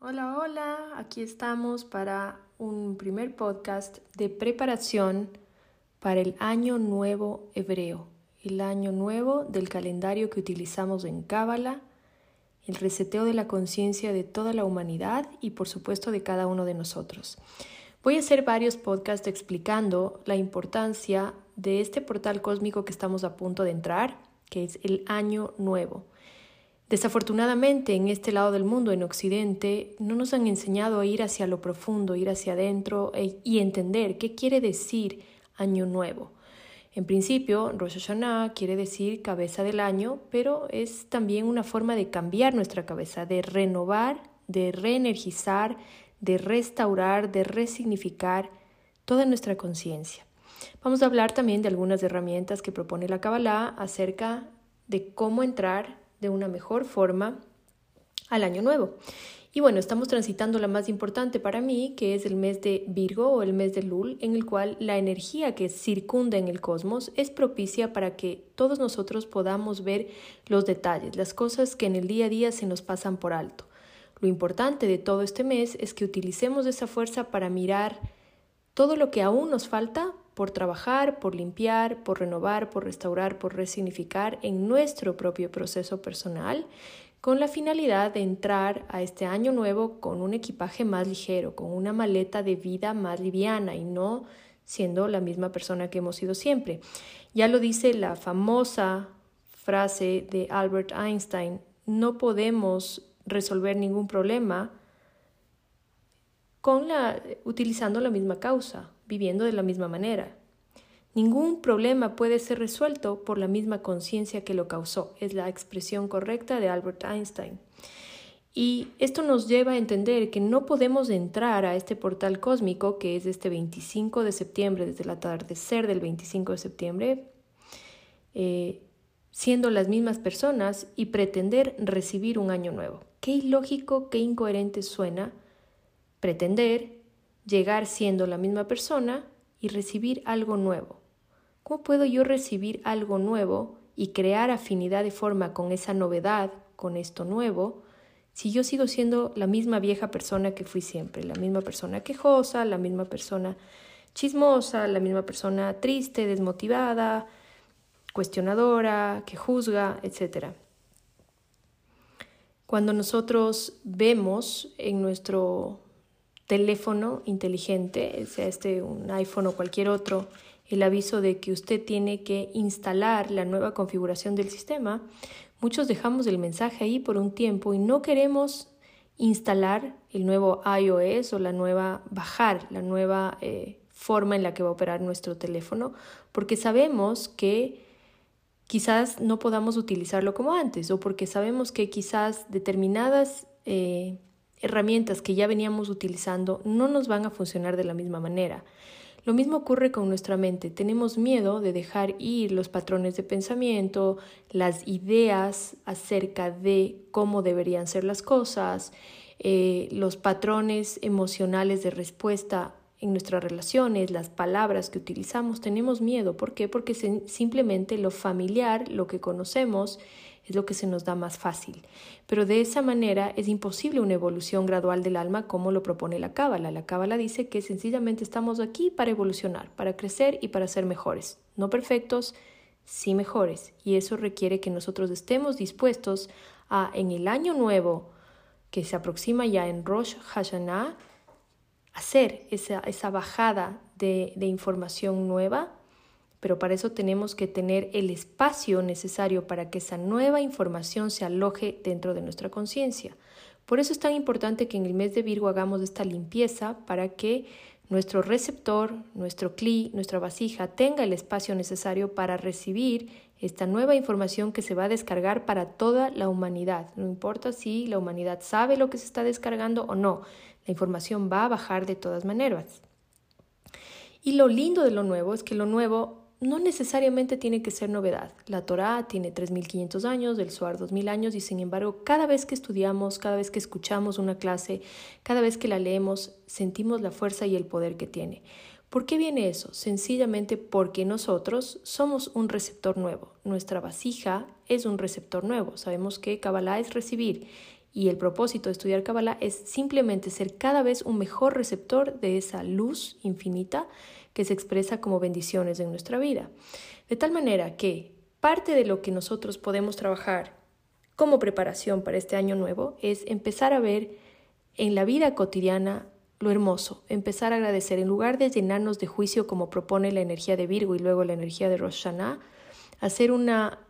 Hola, hola, aquí estamos para un primer podcast de preparación para el año nuevo hebreo, el año nuevo del calendario que utilizamos en Cábala, el reseteo de la conciencia de toda la humanidad y por supuesto de cada uno de nosotros. Voy a hacer varios podcasts explicando la importancia de este portal cósmico que estamos a punto de entrar, que es el año nuevo. Desafortunadamente, en este lado del mundo, en Occidente, no nos han enseñado a ir hacia lo profundo, ir hacia adentro e, y entender qué quiere decir año nuevo. En principio, Rosh Hashanah quiere decir cabeza del año, pero es también una forma de cambiar nuestra cabeza, de renovar, de reenergizar, de restaurar, de resignificar toda nuestra conciencia. Vamos a hablar también de algunas herramientas que propone la Kabbalah acerca de cómo entrar de una mejor forma al año nuevo. Y bueno, estamos transitando la más importante para mí, que es el mes de Virgo o el mes de Lul, en el cual la energía que circunda en el cosmos es propicia para que todos nosotros podamos ver los detalles, las cosas que en el día a día se nos pasan por alto. Lo importante de todo este mes es que utilicemos esa fuerza para mirar todo lo que aún nos falta por trabajar, por limpiar, por renovar, por restaurar, por resignificar en nuestro propio proceso personal, con la finalidad de entrar a este año nuevo con un equipaje más ligero, con una maleta de vida más liviana y no siendo la misma persona que hemos sido siempre. Ya lo dice la famosa frase de Albert Einstein, no podemos resolver ningún problema con la, utilizando la misma causa, viviendo de la misma manera. Ningún problema puede ser resuelto por la misma conciencia que lo causó. Es la expresión correcta de Albert Einstein. Y esto nos lleva a entender que no podemos entrar a este portal cósmico que es este 25 de septiembre, desde el atardecer del 25 de septiembre, eh, siendo las mismas personas y pretender recibir un año nuevo. Qué ilógico, qué incoherente suena pretender llegar siendo la misma persona y recibir algo nuevo. ¿Cómo puedo yo recibir algo nuevo y crear afinidad de forma con esa novedad, con esto nuevo, si yo sigo siendo la misma vieja persona que fui siempre, la misma persona quejosa, la misma persona chismosa, la misma persona triste, desmotivada, cuestionadora, que juzga, etc. Cuando nosotros vemos en nuestro teléfono inteligente, sea este un iPhone o cualquier otro, el aviso de que usted tiene que instalar la nueva configuración del sistema, muchos dejamos el mensaje ahí por un tiempo y no queremos instalar el nuevo iOS o la nueva, bajar la nueva eh, forma en la que va a operar nuestro teléfono, porque sabemos que quizás no podamos utilizarlo como antes o porque sabemos que quizás determinadas eh, herramientas que ya veníamos utilizando no nos van a funcionar de la misma manera. Lo mismo ocurre con nuestra mente. Tenemos miedo de dejar ir los patrones de pensamiento, las ideas acerca de cómo deberían ser las cosas, eh, los patrones emocionales de respuesta en nuestras relaciones, las palabras que utilizamos. Tenemos miedo. ¿Por qué? Porque simplemente lo familiar, lo que conocemos, es lo que se nos da más fácil. Pero de esa manera es imposible una evolución gradual del alma como lo propone la Cábala. La Cábala dice que sencillamente estamos aquí para evolucionar, para crecer y para ser mejores. No perfectos, sí mejores. Y eso requiere que nosotros estemos dispuestos a, en el año nuevo que se aproxima ya en Rosh Hashanah, hacer esa, esa bajada de, de información nueva pero para eso tenemos que tener el espacio necesario para que esa nueva información se aloje dentro de nuestra conciencia. Por eso es tan importante que en el mes de Virgo hagamos esta limpieza para que nuestro receptor, nuestro cli, nuestra vasija tenga el espacio necesario para recibir esta nueva información que se va a descargar para toda la humanidad. No importa si la humanidad sabe lo que se está descargando o no, la información va a bajar de todas maneras. Y lo lindo de lo nuevo es que lo nuevo no necesariamente tiene que ser novedad. La Torá tiene 3.500 años, el Suar 2.000 años y sin embargo cada vez que estudiamos, cada vez que escuchamos una clase, cada vez que la leemos, sentimos la fuerza y el poder que tiene. ¿Por qué viene eso? Sencillamente porque nosotros somos un receptor nuevo. Nuestra vasija es un receptor nuevo. Sabemos que Kabbalah es recibir Y el propósito de estudiar Kabbalah es simplemente ser cada vez un mejor receptor de esa luz infinita que se expresa como bendiciones en nuestra vida. De tal manera que parte de lo que nosotros podemos trabajar como preparación para este año nuevo es empezar a ver en la vida cotidiana lo hermoso, empezar a agradecer en lugar de llenarnos de juicio como propone la energía de Virgo y luego la energía de Rosh hacer una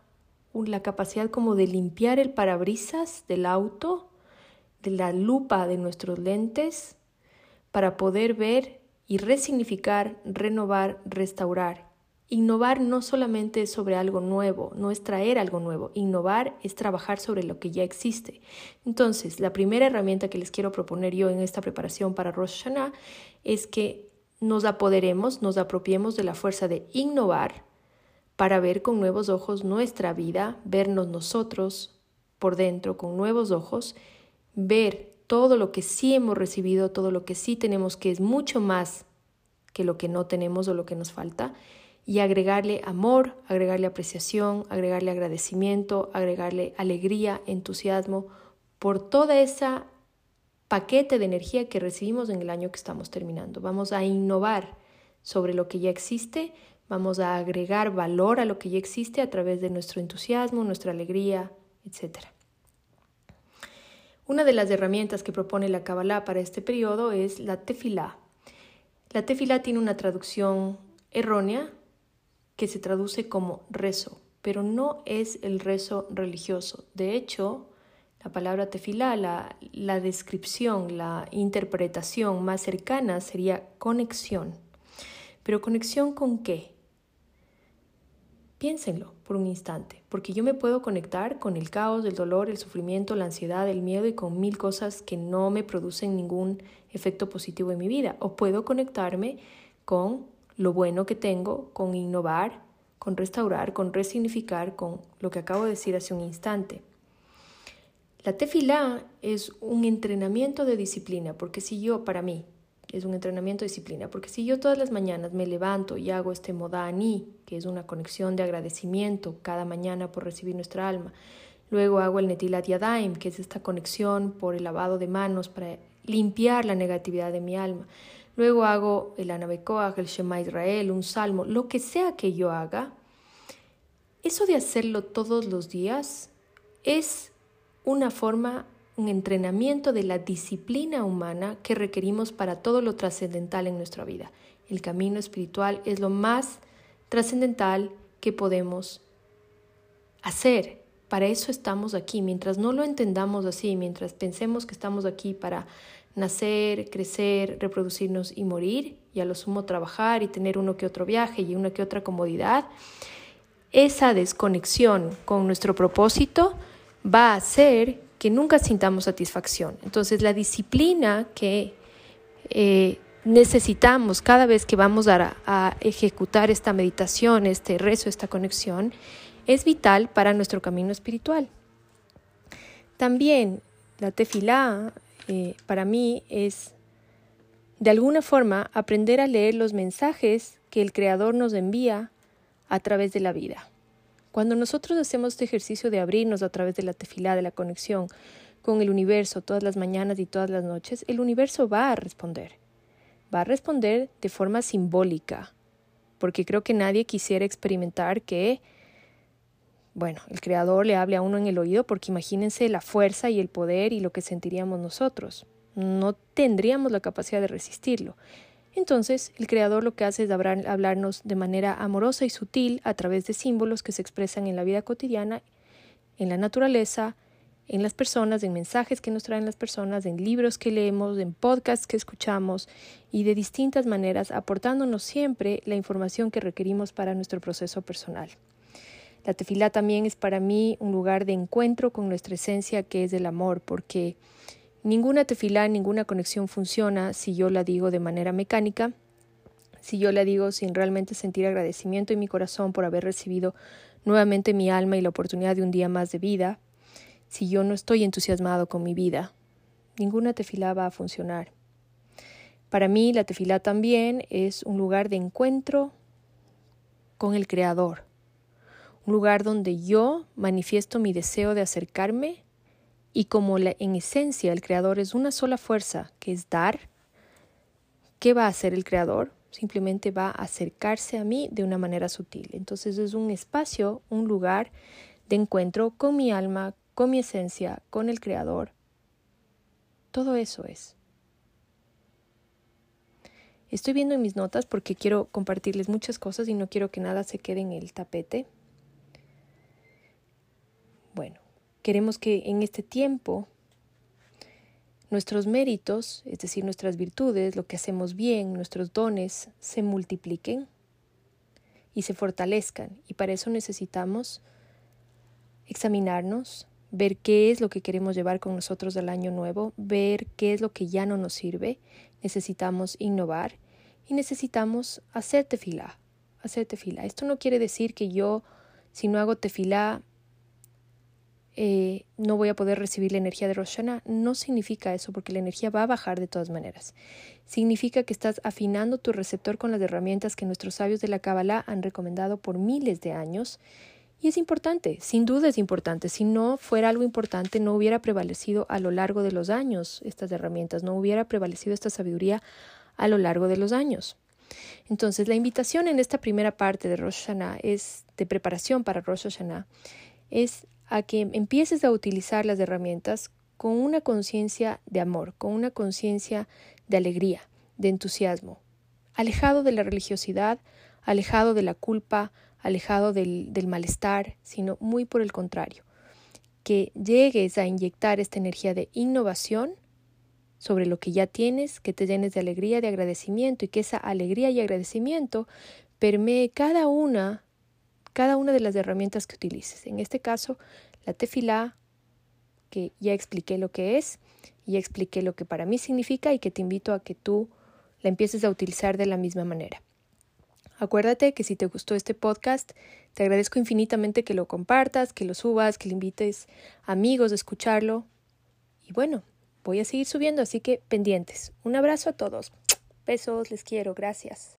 la capacidad como de limpiar el parabrisas del auto, de la lupa de nuestros lentes, para poder ver y resignificar, renovar, restaurar. Innovar no solamente es sobre algo nuevo, no es traer algo nuevo, innovar es trabajar sobre lo que ya existe. Entonces, la primera herramienta que les quiero proponer yo en esta preparación para Rosh Hashanah es que nos apoderemos, nos apropiemos de la fuerza de innovar, para ver con nuevos ojos nuestra vida, vernos nosotros por dentro con nuevos ojos, ver todo lo que sí hemos recibido, todo lo que sí tenemos, que es mucho más que lo que no tenemos o lo que nos falta, y agregarle amor, agregarle apreciación, agregarle agradecimiento, agregarle alegría, entusiasmo por toda esa paquete de energía que recibimos en el año que estamos terminando. Vamos a innovar sobre lo que ya existe, Vamos a agregar valor a lo que ya existe a través de nuestro entusiasmo, nuestra alegría, etc. Una de las herramientas que propone la Kabbalah para este periodo es la tefilá. La tefilá tiene una traducción errónea que se traduce como rezo, pero no es el rezo religioso. De hecho, la palabra tefilá, la, la descripción, la interpretación más cercana sería conexión. ¿Pero conexión con qué? Piénsenlo por un instante, porque yo me puedo conectar con el caos, el dolor, el sufrimiento, la ansiedad, el miedo y con mil cosas que no me producen ningún efecto positivo en mi vida. O puedo conectarme con lo bueno que tengo, con innovar, con restaurar, con resignificar, con lo que acabo de decir hace un instante. La tefilá es un entrenamiento de disciplina, porque si yo, para mí, es un entrenamiento de disciplina, porque si yo todas las mañanas me levanto y hago este modani, que es una conexión de agradecimiento cada mañana por recibir nuestra alma, luego hago el netilat yadaim, que es esta conexión por el lavado de manos para limpiar la negatividad de mi alma, luego hago el anabekoach, el shema Israel, un salmo, lo que sea que yo haga, eso de hacerlo todos los días es una forma un entrenamiento de la disciplina humana que requerimos para todo lo trascendental en nuestra vida. El camino espiritual es lo más trascendental que podemos hacer. Para eso estamos aquí. Mientras no lo entendamos así, mientras pensemos que estamos aquí para nacer, crecer, reproducirnos y morir, y a lo sumo trabajar y tener uno que otro viaje y una que otra comodidad, esa desconexión con nuestro propósito va a hacer que nunca sintamos satisfacción. Entonces la disciplina que eh, necesitamos cada vez que vamos a, ejecutar esta meditación, este rezo, esta conexión, es vital para nuestro camino espiritual. También la tefilá eh, para mí es de alguna forma aprender a leer los mensajes que el Creador nos envía a través de la vida. Cuando nosotros hacemos este ejercicio de abrirnos a través de la tefilá, de la conexión con el universo todas las mañanas y todas las noches, el universo va a responder. Va a responder de forma simbólica, porque creo que nadie quisiera experimentar que, bueno, el Creador le hable a uno en el oído, porque imagínense la fuerza y el poder y lo que sentiríamos nosotros. No tendríamos la capacidad de resistirlo. Entonces, el creador lo que hace es hablarnos de manera amorosa y sutil a través de símbolos que se expresan en la vida cotidiana, en la naturaleza, en las personas, en mensajes que nos traen las personas, en libros que leemos, en podcasts que escuchamos y de distintas maneras aportándonos siempre la información que requerimos para nuestro proceso personal. La tefilá también es para mí un lugar de encuentro con nuestra esencia que es el amor, porque Ninguna tefilá, ninguna conexión funciona si yo la digo de manera mecánica, si yo la digo sin realmente sentir agradecimiento en mi corazón por haber recibido nuevamente mi alma y la oportunidad de un día más de vida, si yo no estoy entusiasmado con mi vida. Ninguna tefilá va a funcionar. Para mí la tefilá también es un lugar de encuentro con el Creador, un lugar donde yo manifiesto mi deseo de acercarme Y como la, en esencia el creador es una sola fuerza, que es dar, ¿qué va a hacer el creador? Simplemente va a acercarse a mí de una manera sutil. Entonces es un espacio, un lugar de encuentro con mi alma, con mi esencia, con el creador. Todo eso es. Estoy viendo en mis notas porque quiero compartirles muchas cosas y no quiero que nada se quede en el tapete. Bueno, queremos que en este tiempo nuestros méritos, es decir, nuestras virtudes, lo que hacemos bien, nuestros dones, se multipliquen y se fortalezcan. Y para eso necesitamos examinarnos, ver qué es lo que queremos llevar con nosotros del año nuevo, ver qué es lo que ya no nos sirve, necesitamos innovar y necesitamos hacer tefilá, hacer tefilá. Esto no quiere decir que yo, si no hago tefilá, eh, no voy a poder recibir la energía de Rosh No significa eso, porque la energía va a bajar de todas maneras. Significa que estás afinando tu receptor con las herramientas que nuestros sabios de la Kabbalah han recomendado por miles de años y es importante, sin duda es importante. Si no fuera algo importante, no hubiera prevalecido a lo largo de los años estas herramientas, no hubiera prevalecido esta sabiduría a lo largo de los años. Entonces, la invitación en esta primera parte de Rosh es de preparación para Rosh Hashanah es a que empieces a utilizar las herramientas con una conciencia de amor, con una conciencia de alegría, de entusiasmo, alejado de la religiosidad, alejado de la culpa, alejado del, malestar, sino muy por el contrario, que llegues a inyectar esta energía de innovación sobre lo que ya tienes, que te llenes de alegría, de agradecimiento y que esa alegría y agradecimiento permee cada una, cada una de las herramientas que utilices. En este caso, la tefilá, que ya expliqué lo que es, ya expliqué lo que para mí significa y que te invito a que tú la empieces a utilizar de la misma manera. Acuérdate que si te gustó este podcast, te agradezco infinitamente que lo compartas, que lo subas, que le invites amigos a escucharlo. Y bueno, voy a seguir subiendo, así que pendientes. Un abrazo a todos. Besos, les quiero, gracias.